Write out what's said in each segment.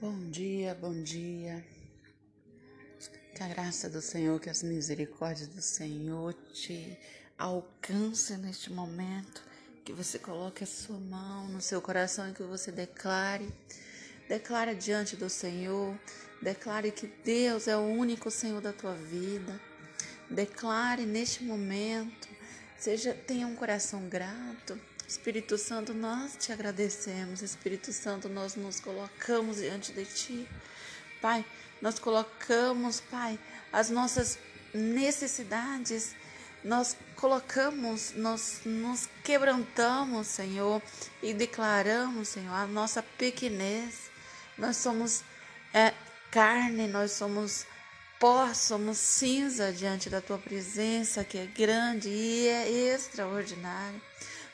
Bom dia, bom dia. Que a graça do Senhor, que as misericórdias do Senhor te alcance neste momento. Que você coloque a sua mão no seu coração e que você declare. Declare diante do Senhor. Declare que Deus é o único Senhor da tua vida. Declare neste momento. Seja, tenha um coração grato. Espírito Santo, nós te agradecemos. Espírito Santo, nós nos colocamos diante de ti. Pai, nós colocamos, Pai, as nossas necessidades. Nós colocamos, nós nos quebrantamos, Senhor, e declaramos, Senhor, a nossa pequenez. Nós somos é, carne, nós somos pó, somos cinza diante da tua presença, que é grande e é extraordinária.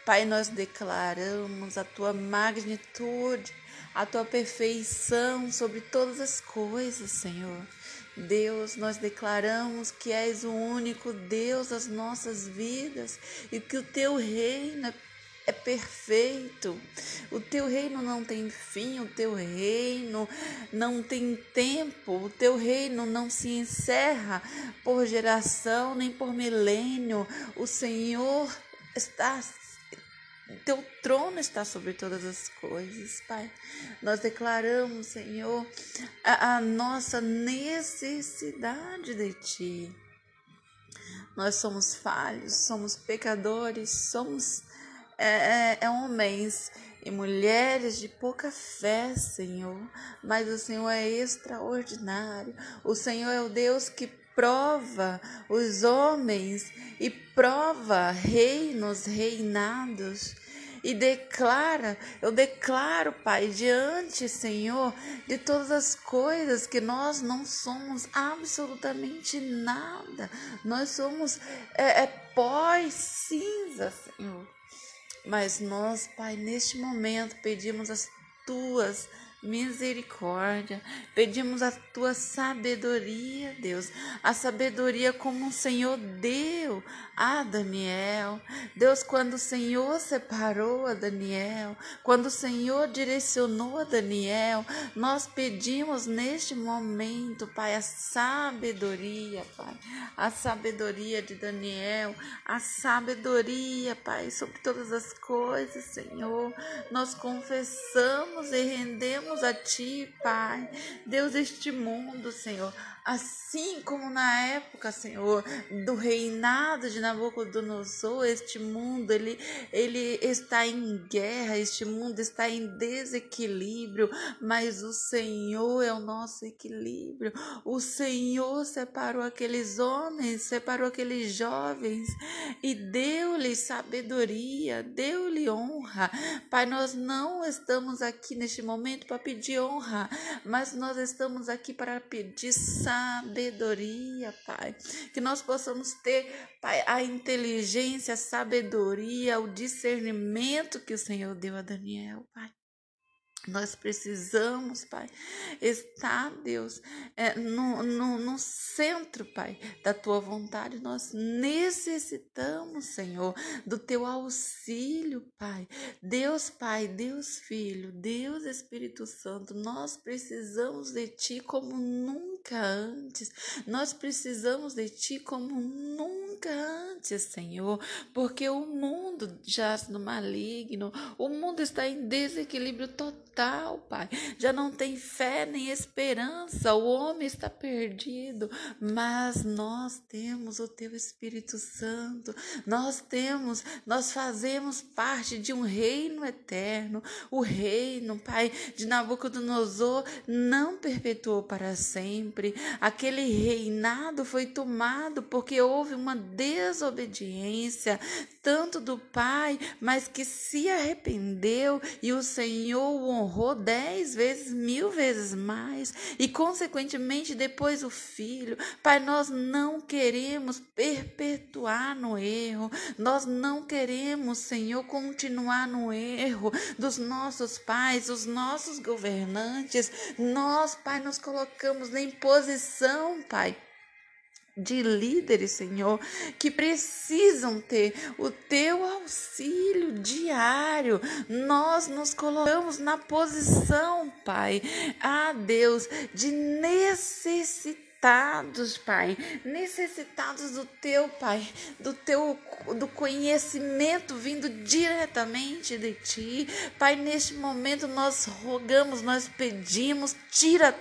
Pai, nós declaramos a tua magnitude, a tua perfeição sobre todas as coisas, Senhor. Deus, nós declaramos que és o único Deus das nossas vidas e que o teu reino é perfeito. O teu reino não tem fim, o teu reino não tem tempo, o teu reino não se encerra por geração nem por milênio. O Senhor está teu trono está sobre todas as coisas, Pai. Nós declaramos, Senhor, a, a nossa necessidade de Ti. Nós somos falhos, somos pecadores, somos é, é, é homens e mulheres de pouca fé, Senhor, mas o Senhor é extraordinário. O Senhor é o Deus que prova os homens e prova reinos, reinados. E declara, eu declaro, Pai, diante, Senhor, de todas as coisas que nós não somos absolutamente nada. Nós somos é, é pó cinza, Senhor. Mas nós, Pai, neste momento pedimos as tuas misericórdia. Pedimos a tua sabedoria, Deus, a sabedoria como o Senhor deu a Daniel. Deus, quando o Senhor separou a Daniel, quando o Senhor direcionou a Daniel, nós pedimos neste momento, Pai, a sabedoria, Pai, a sabedoria de Daniel, a sabedoria, Pai, sobre todas as coisas, Senhor. Nós confessamos e rendemos a Ti, Pai. Deus, este mundo, Senhor, assim como na época, Senhor, do reinado de Nabucodonosor, este mundo, ele, ele está em guerra, este mundo está em desequilíbrio, mas o Senhor é o nosso equilíbrio. O Senhor separou aqueles homens, separou aqueles jovens e deu-lhe sabedoria, deu-lhe honra. Pai, nós não estamos aqui neste momento para pedir honra, mas nós estamos aqui para pedir sabedoria, Pai. Que nós possamos ter, Pai, a inteligência, a sabedoria, o discernimento que o Senhor deu a Daniel, Pai. Nós precisamos, Pai, estar, Deus, é, no, no, no centro, Pai, da tua vontade. Nós necessitamos, Senhor, do teu auxílio, Pai. Deus, Pai, Deus, Filho, Deus, Espírito Santo, nós precisamos de Ti como nunca antes. Nós precisamos de Ti como nunca antes, Senhor, porque o mundo jaz no maligno, o mundo está em desequilíbrio total total, Pai. Já não tem fé nem esperança, o homem está perdido, mas nós temos o Teu Espírito Santo, nós temos, nós fazemos parte de um reino eterno, o reino, Pai, de Nabucodonosor não perpetuou para sempre, aquele reinado foi tomado porque houve uma desobediência, tanto do Pai, mas que se arrependeu e o Senhor o honrou dez vezes, mil vezes mais, e consequentemente depois o Filho. Pai, nós não queremos perpetuar no erro, nós não queremos, Senhor, continuar no erro dos nossos pais, dos nossos governantes. Nós, Pai, nos colocamos em posição, Pai de líderes, Senhor, que precisam ter o teu auxílio diário. Nós nos colocamos na posição, Pai, a Deus, de necessitados, Pai, necessitados do teu, Pai, do teu do conhecimento vindo diretamente de ti. Pai, neste momento nós rogamos, nós pedimos, tira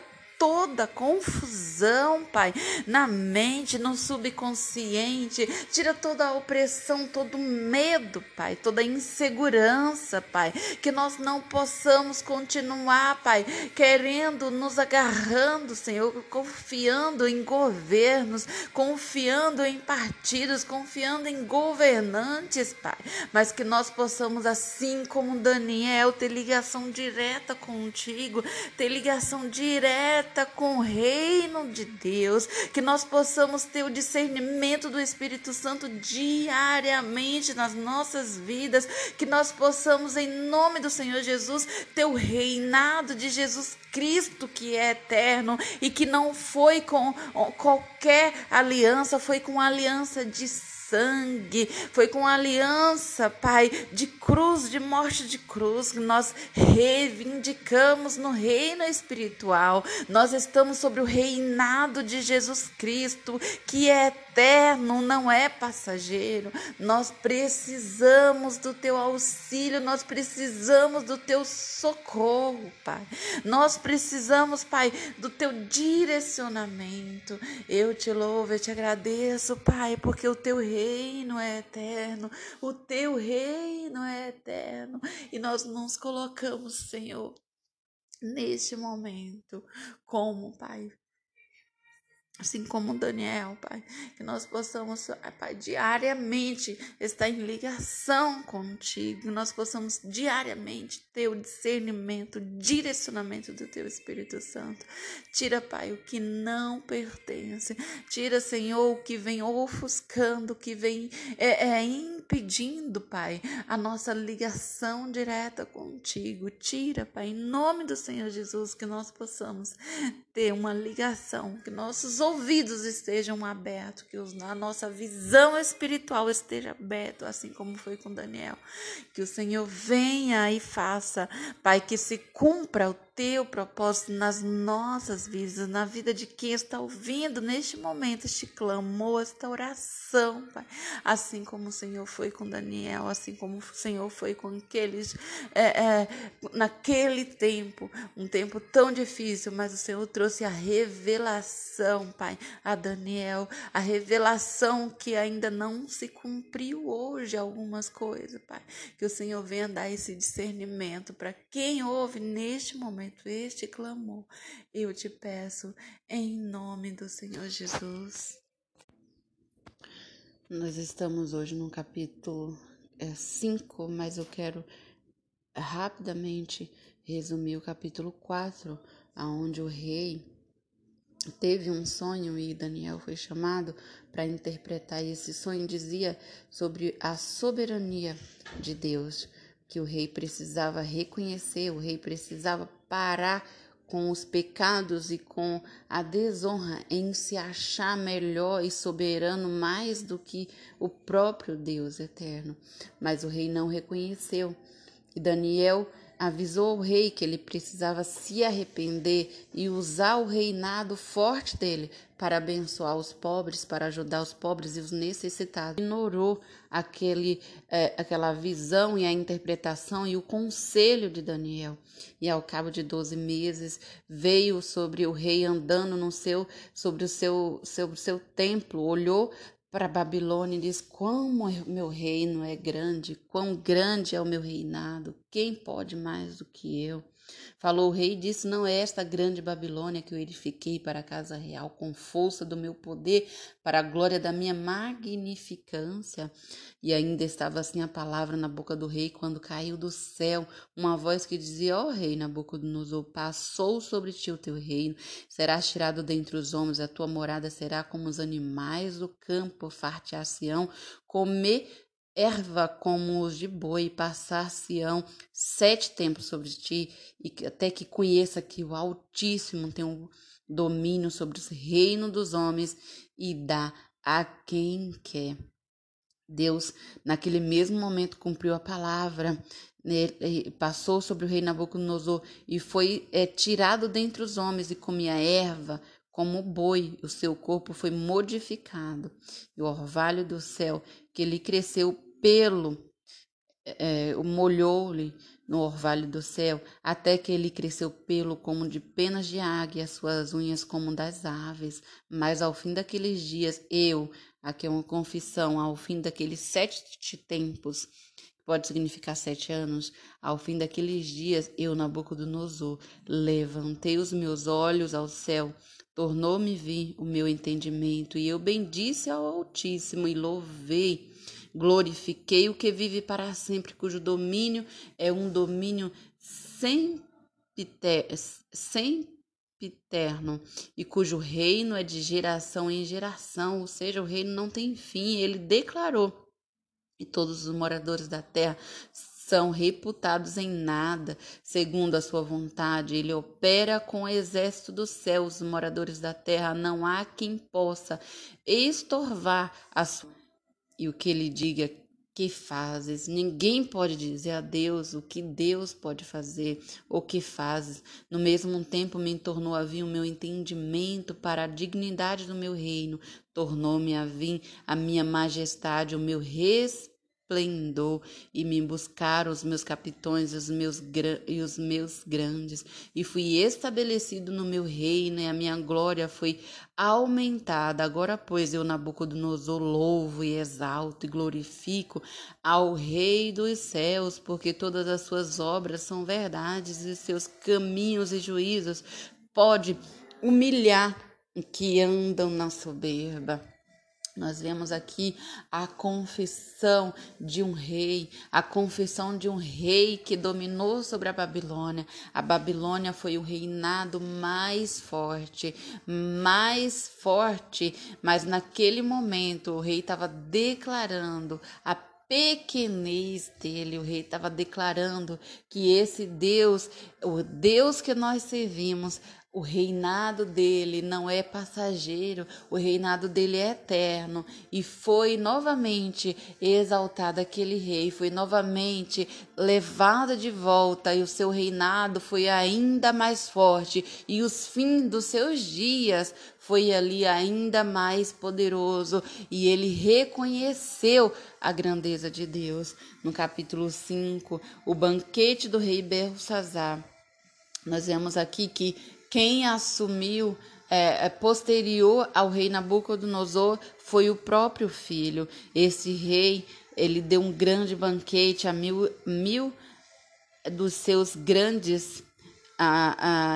toda confusão, Pai, na mente, no subconsciente. Tira toda a opressão, todo medo, Pai, toda insegurança, Pai. Que nós não possamos continuar, Pai, querendo nos agarrando, Senhor, confiando em governos, confiando em partidos, confiando em governantes, Pai. Mas que nós possamos, assim como Daniel, ter ligação direta contigo, ter ligação direta com o reino de Deus, que nós possamos ter o discernimento do Espírito Santo diariamente nas nossas vidas, que nós possamos, em nome do Senhor Jesus, ter o reinado de Jesus Cristo que é eterno e que não foi com qualquer aliança, foi com aliança de sangue, foi com aliança, Pai, de cruz, de morte de cruz, que nós reivindicamos no reino espiritual. Nós estamos sobre o reinado de Jesus Cristo, que é eterno, não é passageiro. Nós precisamos do teu auxílio, nós precisamos do teu socorro, Pai. Nós precisamos, Pai, do teu direcionamento. Eu te louvo, eu te agradeço, Pai, porque o teu reino é eterno, o teu reino é eterno. E nós nos colocamos, Senhor, neste momento, como, Pai, assim como Daniel, Pai, que nós possamos, Pai, diariamente estar em ligação contigo, que nós possamos diariamente ter o discernimento, o direcionamento do Teu Espírito Santo. Tira, Pai, o que não pertence, tira, Senhor, o que vem ofuscando, o que vem é, é impedindo, Pai, a nossa ligação direta contigo. Tira, Pai, em nome do Senhor Jesus, que nós possamos ter uma ligação, que nossos ouvidos estejam abertos, que a nossa visão espiritual esteja aberta, assim como foi com Daniel. Que o Senhor venha e faça, Pai, que se cumpra o teu propósito nas nossas vidas, na vida de quem está ouvindo neste momento este clamor, esta oração, Pai. Assim como o Senhor foi com Daniel, assim como o Senhor foi com aqueles, é, é, naquele tempo, um tempo tão difícil, mas o Senhor trouxe a revelação, Pai, a Daniel, a revelação que ainda não se cumpriu hoje, algumas coisas, Pai. Que o Senhor venha dar esse discernimento para quem ouve neste momento momento este clamor, eu te peço em nome do Senhor Jesus. Nós estamos hoje no capítulo 5, é, mas eu quero rapidamente resumir o capítulo 4, aonde o rei teve um sonho e Daniel foi chamado para interpretar esse sonho dizia sobre a soberania de Deus que o rei precisava reconhecer, o rei precisava parar com os pecados e com a desonra em se achar melhor e soberano mais do que o próprio Deus eterno. Mas o rei não reconheceu. E Daniel avisou o rei que ele precisava se arrepender e usar o reinado forte dele para abençoar os pobres, para ajudar os pobres e os necessitados. Ignorou aquele, é, aquela visão e a interpretação e o conselho de Daniel. E ao cabo de doze meses veio sobre o rei andando no seu, sobre o seu, sobre o seu templo, olhou para Babilônia e diz: Como meu reino é grande, quão grande é o meu reinado, quem pode mais do que eu? Falou o rei e disse: Não é esta grande Babilônia que eu edifiquei para a casa real, com força do meu poder, para a glória da minha magnificância. E ainda estava assim a palavra na boca do rei, quando caiu do céu uma voz que dizia: Ó oh, rei Nabucodonosor, passou sobre ti o teu reino, serás tirado dentre os homens, a tua morada será como os animais do campo, far-te-á-se-ão, comer erva como os de boi, passar-se-ão sete tempos sobre ti, e até que conheça que o Altíssimo tem um domínio sobre os reinos dos homens e dá a quem quer. Deus, naquele mesmo momento, cumpriu a palavra, né, passou sobre o rei Nabucodonosor e foi é, tirado dentre os homens e comia erva como o boi, o seu corpo foi modificado, e o orvalho do céu que lhe cresceu pelo, é, molhou-lhe no orvalho do céu, até que ele cresceu pelo como de penas de águia, as suas unhas como das aves. Mas ao fim daqueles dias, eu, aqui é uma confissão, ao fim daqueles sete tempos, pode significar sete anos, ao fim daqueles dias, eu, Nabucodonosor, levantei os meus olhos ao céu, tornou-me vir o meu entendimento, e eu bendisse ao Altíssimo e louvei Glorifiquei o que vive para sempre, cujo domínio é um domínio sempiterno e cujo reino é de geração em geração, ou seja, o reino não tem fim. Ele declarou e todos os moradores da terra são reputados em nada, segundo a sua vontade. Ele opera com o exército dos céus, os moradores da terra. Não há quem possa estorvar a sua e o que ele diga que fazes. Ninguém pode dizer a Deus o que Deus pode fazer ou que fazes. No mesmo tempo me tornou a vir o meu entendimento para a dignidade do meu reino, tornou-me a vir a minha majestade, o meu respeito esplendor e me buscaram os meus capitões os meus e os meus grandes. E fui estabelecido no meu reino e a minha glória foi aumentada. Agora pois eu Nabucodonosor louvo e exalto e glorifico ao rei dos céus porque todas as suas obras são verdades e seus caminhos e juízos pode humilhar que andam na soberba nós vemos aqui a confissão de um rei, a confissão de um rei que dominou sobre a Babilônia. A Babilônia foi o reinado mais forte, mais forte, mas naquele momento o rei estava declarando a pequenez dele, o rei estava declarando que esse Deus, o Deus que nós servimos, o reinado dele não é passageiro, o reinado dele é eterno. E foi novamente exaltado aquele rei, foi novamente levado de volta, e o seu reinado foi ainda mais forte, e os fins dos seus dias foi ali ainda mais poderoso, e ele reconheceu a grandeza de Deus. No capítulo 5, o banquete do rei Belsazar. Nós vemos aqui que quem assumiu é, é, posterior ao rei Nabucodonosor foi o próprio filho. Esse rei ele deu um grande banquete a mil, mil dos seus grandes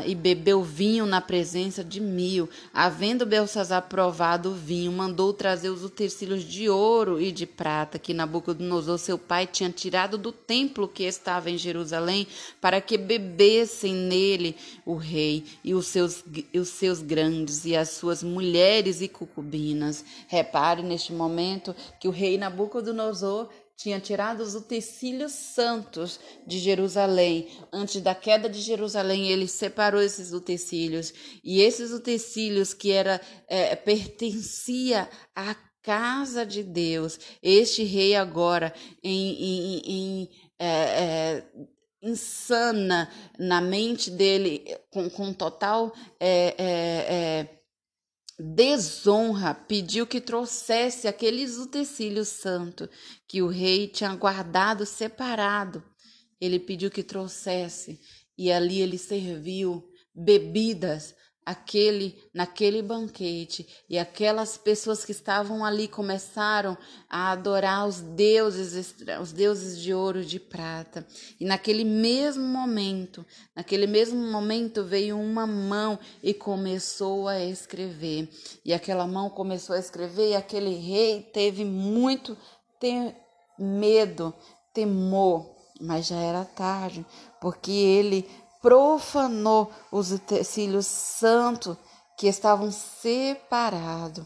e bebeu vinho na presença de mil. Havendo Belsazar provado o vinho, mandou trazer os utensílios de ouro e de prata que Nabucodonosor, seu pai, tinha tirado do templo que estava em Jerusalém, para que bebessem nele o rei e os seus, e os seus grandes e as suas mulheres e cucubinas. Repare neste momento que o rei Nabucodonosor tinha tirado os utensílios santos de Jerusalém. Antes da queda de Jerusalém, ele separou esses utensílios. E esses utensílios que era é, pertencia à casa de Deus. Este rei agora em, em, em é, é, insana na mente dele com, com total é, é, é desonra, pediu que trouxesse aqueles utensílios santos que o rei tinha guardado separado. Ele pediu que trouxesse e ali ele serviu bebidas aquele naquele banquete e aquelas pessoas que estavam ali começaram a adorar os deuses os deuses de ouro e de prata. E naquele mesmo momento naquele mesmo momento veio uma mão e começou a escrever. E aquela mão começou a escrever e aquele rei teve muito ter medo temor. Mas já era tarde porque ele profanou os utensílios santos que estavam separados.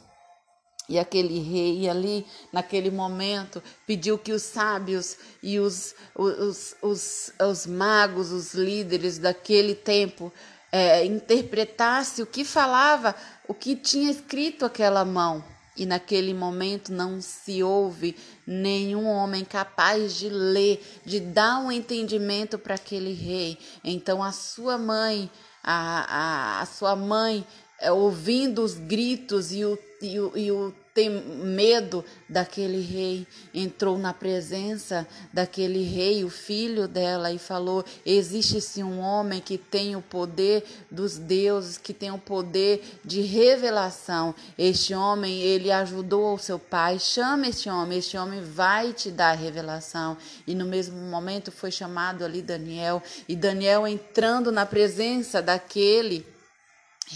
E aquele rei ali, naquele momento, pediu que os sábios e os, os, os, os magos, os líderes daquele tempo, é, interpretasse o que falava, o que tinha escrito aquela mão. E naquele momento não se ouve nenhum homem capaz de ler, de dar um entendimento para aquele rei. Então a sua mãe, a, a, a sua mãe, é, ouvindo os gritos e o, e o, e o tem medo daquele rei, entrou na presença daquele rei, o filho dela, e falou: Existe sim um homem que tem o poder dos deuses, que tem o poder de revelação. Este homem, ele ajudou o seu pai. Chama este homem, este homem vai te dar revelação. E no mesmo momento foi chamado ali Daniel, e Daniel entrando na presença daquele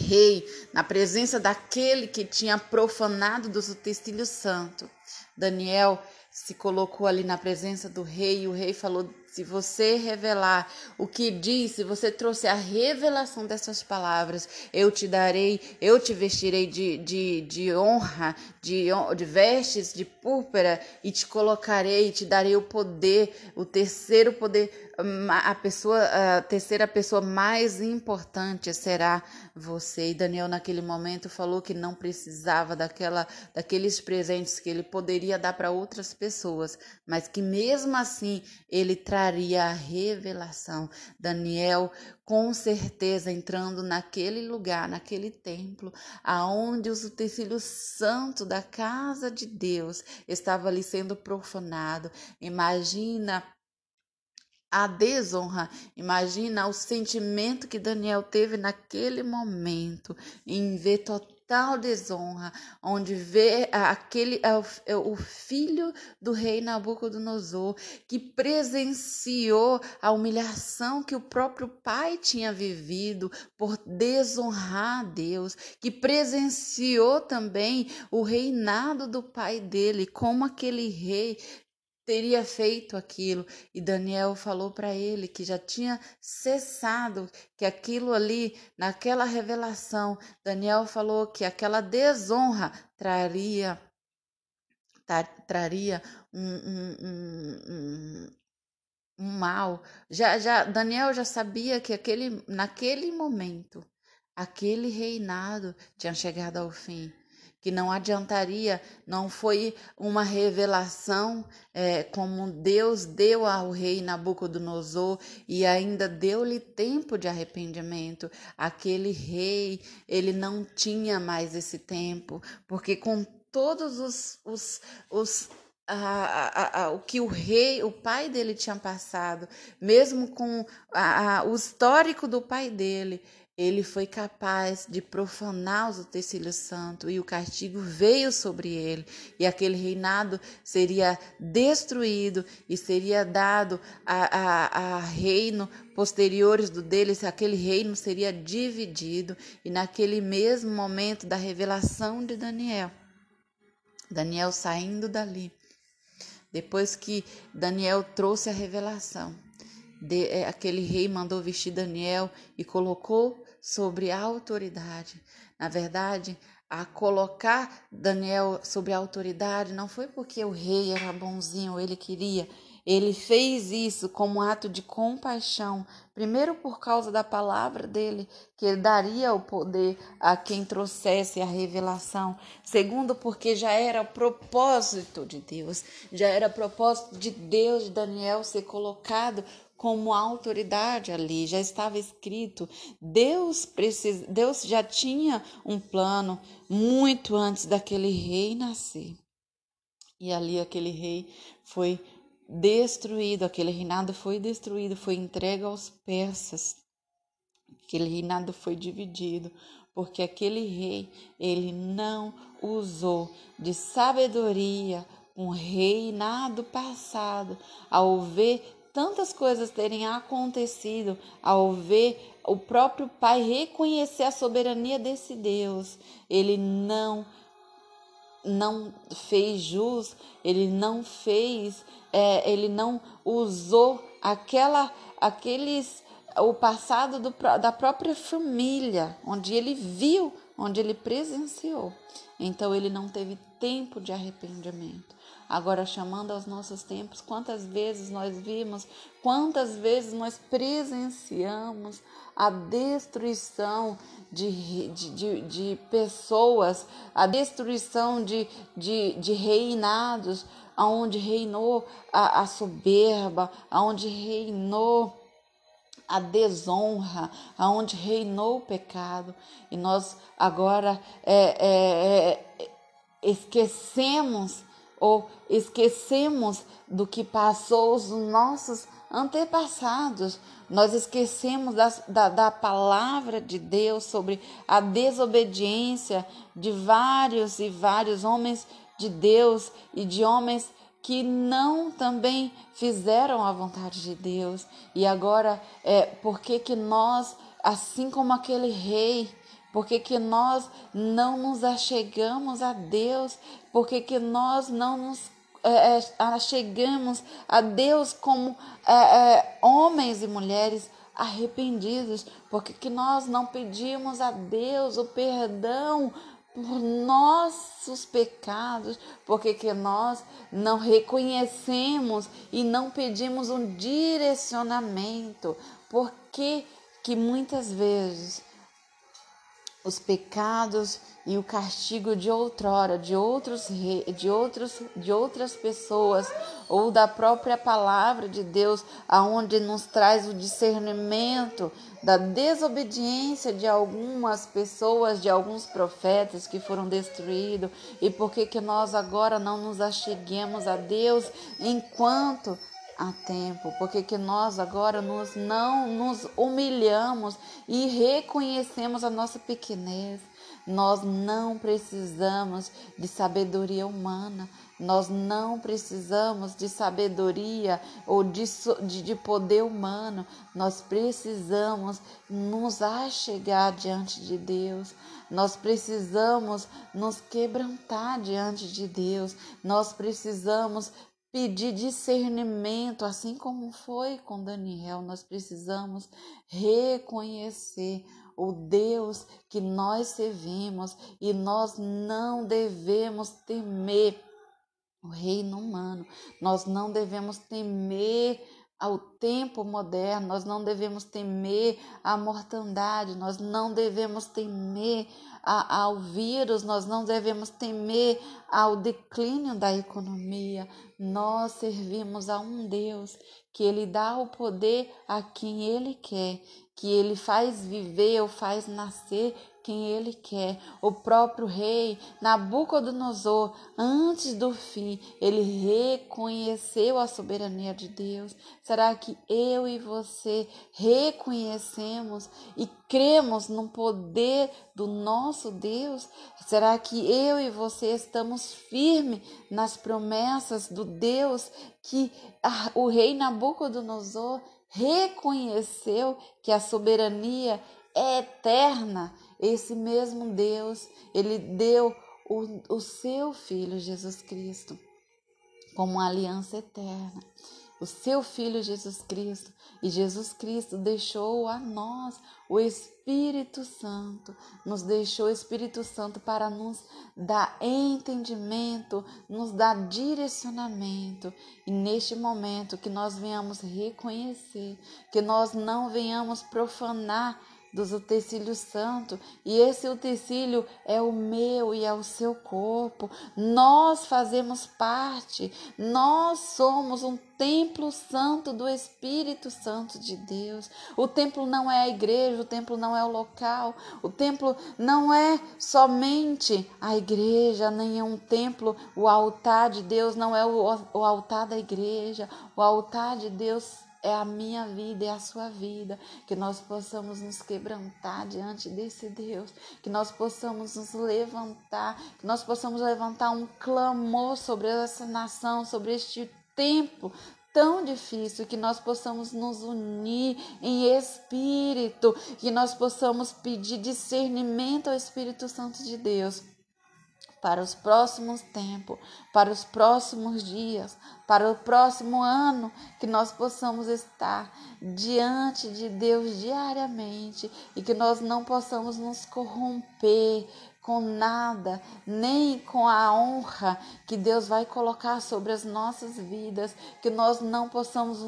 rei, na presença daquele que tinha profanado do utensílio santo. Daniel se colocou ali na presença do rei e o rei falou: se você revelar o que diz, se você trouxer a revelação dessas palavras, eu te darei, eu te vestirei de, de, de honra, de, de vestes de púrpura e te colocarei, te darei o poder, o terceiro poder, a pessoa, a terceira pessoa mais importante será você. E Daniel naquele momento falou que não precisava daquela, daqueles presentes que ele poderia dar para outras pessoas, mas que mesmo assim ele traz traria a revelação. Daniel, com certeza, entrando naquele lugar, naquele templo, aonde os utensílios santos da casa de Deus estavam ali sendo profanado. Imagina a desonra. Imagina o sentimento que Daniel teve naquele momento em ver total tal desonra, onde vê aquele é o filho do rei Nabucodonosor que presenciou a humilhação que o próprio pai tinha vivido por desonrar a Deus, que presenciou também o reinado do pai dele, como aquele rei teria feito aquilo. E Daniel falou para ele que já tinha cessado, que aquilo ali, naquela revelação, Daniel falou que aquela desonra traria traria um, um, um, um, mal. Já, já Daniel já sabia que aquele, naquele momento, aquele reinado tinha chegado ao fim que não adiantaria, não foi uma revelação é, como Deus deu ao rei Nabucodonosor e ainda deu-lhe tempo de arrependimento. Aquele rei, ele não tinha mais esse tempo, porque com todos os, os, os a, a, a, o que o rei, o pai dele tinha passado, mesmo com o histórico do pai dele, ele foi capaz de profanar os utensílios santos e o castigo veio sobre ele, e aquele reinado seria destruído e seria dado a, a, a reino posteriores do deles, aquele reino seria dividido, e naquele mesmo momento da revelação de Daniel, Daniel saindo dali, depois que Daniel trouxe a revelação, de, é, aquele rei mandou vestir Daniel e colocou sobre a autoridade. Na verdade, a colocar Daniel sobre a autoridade não foi porque o rei era bonzinho, ele queria. Ele fez isso como ato de compaixão, primeiro por causa da palavra dele, que ele daria o poder a quem trouxesse a revelação. Segundo, porque já era propósito de Deus, já era propósito de Deus de Daniel ser colocado como autoridade ali, já estava escrito. Deus Deus já tinha um plano muito antes daquele rei nascer. E ali aquele rei foi destruído, aquele reinado foi destruído, foi entregue aos persas. Aquele reinado foi dividido, porque aquele rei, ele não usou de sabedoria, um reinado passado, ao ver tantas coisas terem acontecido ao ver o próprio pai reconhecer a soberania desse Deus, ele não não fez jus, ele não fez, é, ele não usou aquela, aqueles, o passado do, da própria família, onde ele viu onde ele presenciou. Então ele não teve tempo de arrependimento. Agora, chamando aos nossos tempos, quantas vezes nós vimos, quantas vezes nós presenciamos a destruição de, de, de, de pessoas, a destruição de, de, de reinados, aonde reinou a, a soberba, aonde reinou a desonra, aonde reinou o pecado. E nós agora é, é, é, esquecemos ou esquecemos do que passou os nossos antepassados. Nós esquecemos da, da, da, palavra de Deus sobre a desobediência de vários e vários homens de Deus e de homens que não também fizeram a vontade de Deus. E agora, é, por que que nós, assim como aquele rei, por que, que nós não nos achegamos a Deus? Por que, que nós não nos é, é achegamos a Deus como é, é, homens e mulheres arrependidos? Por que, que nós não pedimos a Deus o perdão por nossos pecados, porque que nós não reconhecemos e não pedimos um direcionamento, porque que muitas vezes os pecados e o castigo de outrora, de outros de outros de outras pessoas ou da própria palavra de Deus, aonde nos traz o discernimento da desobediência de algumas pessoas, de alguns profetas que foram destruídos, e por que que nós agora não nos acheguemos a Deus enquanto a tempo, porque que nós agora nos não nos humilhamos e reconhecemos a nossa pequenez. Nós não precisamos de sabedoria humana, nós não precisamos de sabedoria ou de, de, poder humano, nós precisamos nos achegar diante de Deus, nós precisamos nos quebrantar diante de Deus, nós precisamos pedir discernimento, assim como foi com Daniel, nós precisamos reconhecer o Deus que nós servimos e nós não devemos temer o reino humano, nós não devemos temer ao tempo moderno, nós não devemos temer a mortandade, nós não devemos temer a, ao vírus, nós não devemos temer ao declínio da economia. Nós servimos a um Deus que Ele dá o poder a quem Ele quer, que Ele faz viver ou faz nascer quem ele quer. O próprio rei Nabucodonosor, antes do fim, ele reconheceu a soberania de Deus. Será que eu e você reconhecemos e cremos no poder do nosso Deus? Será que eu e você estamos firmes nas promessas do Deus que o rei Nabucodonosor reconheceu que a soberania é eterna? Esse mesmo Deus, ele deu o, o seu Filho Jesus Cristo como uma aliança eterna. O seu Filho Jesus Cristo. E Jesus Cristo deixou a nós o Espírito Santo, nos deixou o Espírito Santo para nos dar entendimento, nos dar direcionamento. E neste momento que nós venhamos reconhecer, que nós não venhamos profanar dos utensílios santo, e esse utensílio é o meu e é o seu corpo. Nós fazemos parte, nós somos um templo santo do Espírito Santo de Deus. O templo não é a igreja, o templo não é o local, o templo não é somente a igreja, nem é um templo, o altar de Deus não é o, o altar da igreja, o altar de Deus é a minha vida, é a sua vida, que nós possamos nos quebrantar diante desse Deus, que nós possamos nos levantar, que nós possamos levantar um clamor sobre essa nação, sobre este tempo tão difícil, que nós possamos nos unir em espírito, que nós possamos pedir discernimento ao Espírito Santo de Deus para os próximos tempos, para os próximos dias, para o próximo ano, que nós possamos estar diante de Deus diariamente e que nós não possamos nos corromper com nada, nem com a honra que Deus vai colocar sobre as nossas vidas, que nós não possamos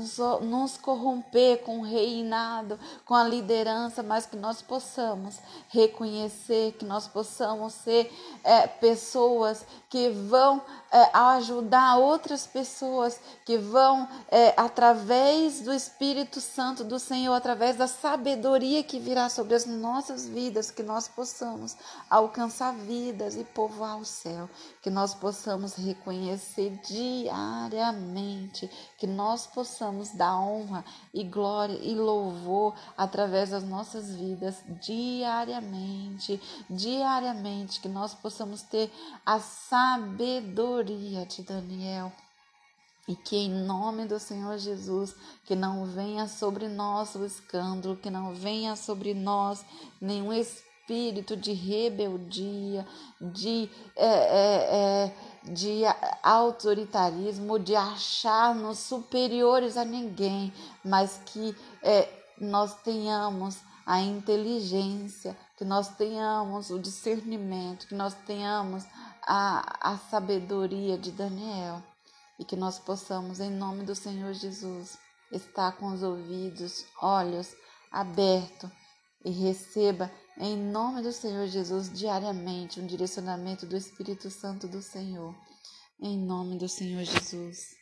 nos corromper com o reinado, com a liderança, mas que nós possamos reconhecer, que nós possamos ser é, pessoas que vão é, ajudar outras pessoas, que vão, é, através do Espírito Santo do Senhor, através da sabedoria que virá sobre as nossas vidas, que nós possamos alcançar vidas e povoar o céu, que nós possamos reconhecer diariamente, que nós possamos dar honra e glória e louvor através das nossas vidas diariamente, diariamente, que nós possamos ter a sabedoria de Daniel. E que em nome do Senhor Jesus, que não venha sobre nós o escândalo, que não venha sobre nós nenhum espírito de rebeldia, de, é, é, é, de autoritarismo, de achar-nos superiores a ninguém, mas que é, nós tenhamos a inteligência, que nós tenhamos o discernimento, que nós tenhamos a, a sabedoria de Daniel e que nós possamos, em nome do Senhor Jesus, estar com os ouvidos, olhos abertos e receba, em nome do Senhor Jesus, diariamente um direcionamento do Espírito Santo do Senhor. Em nome do Senhor Jesus.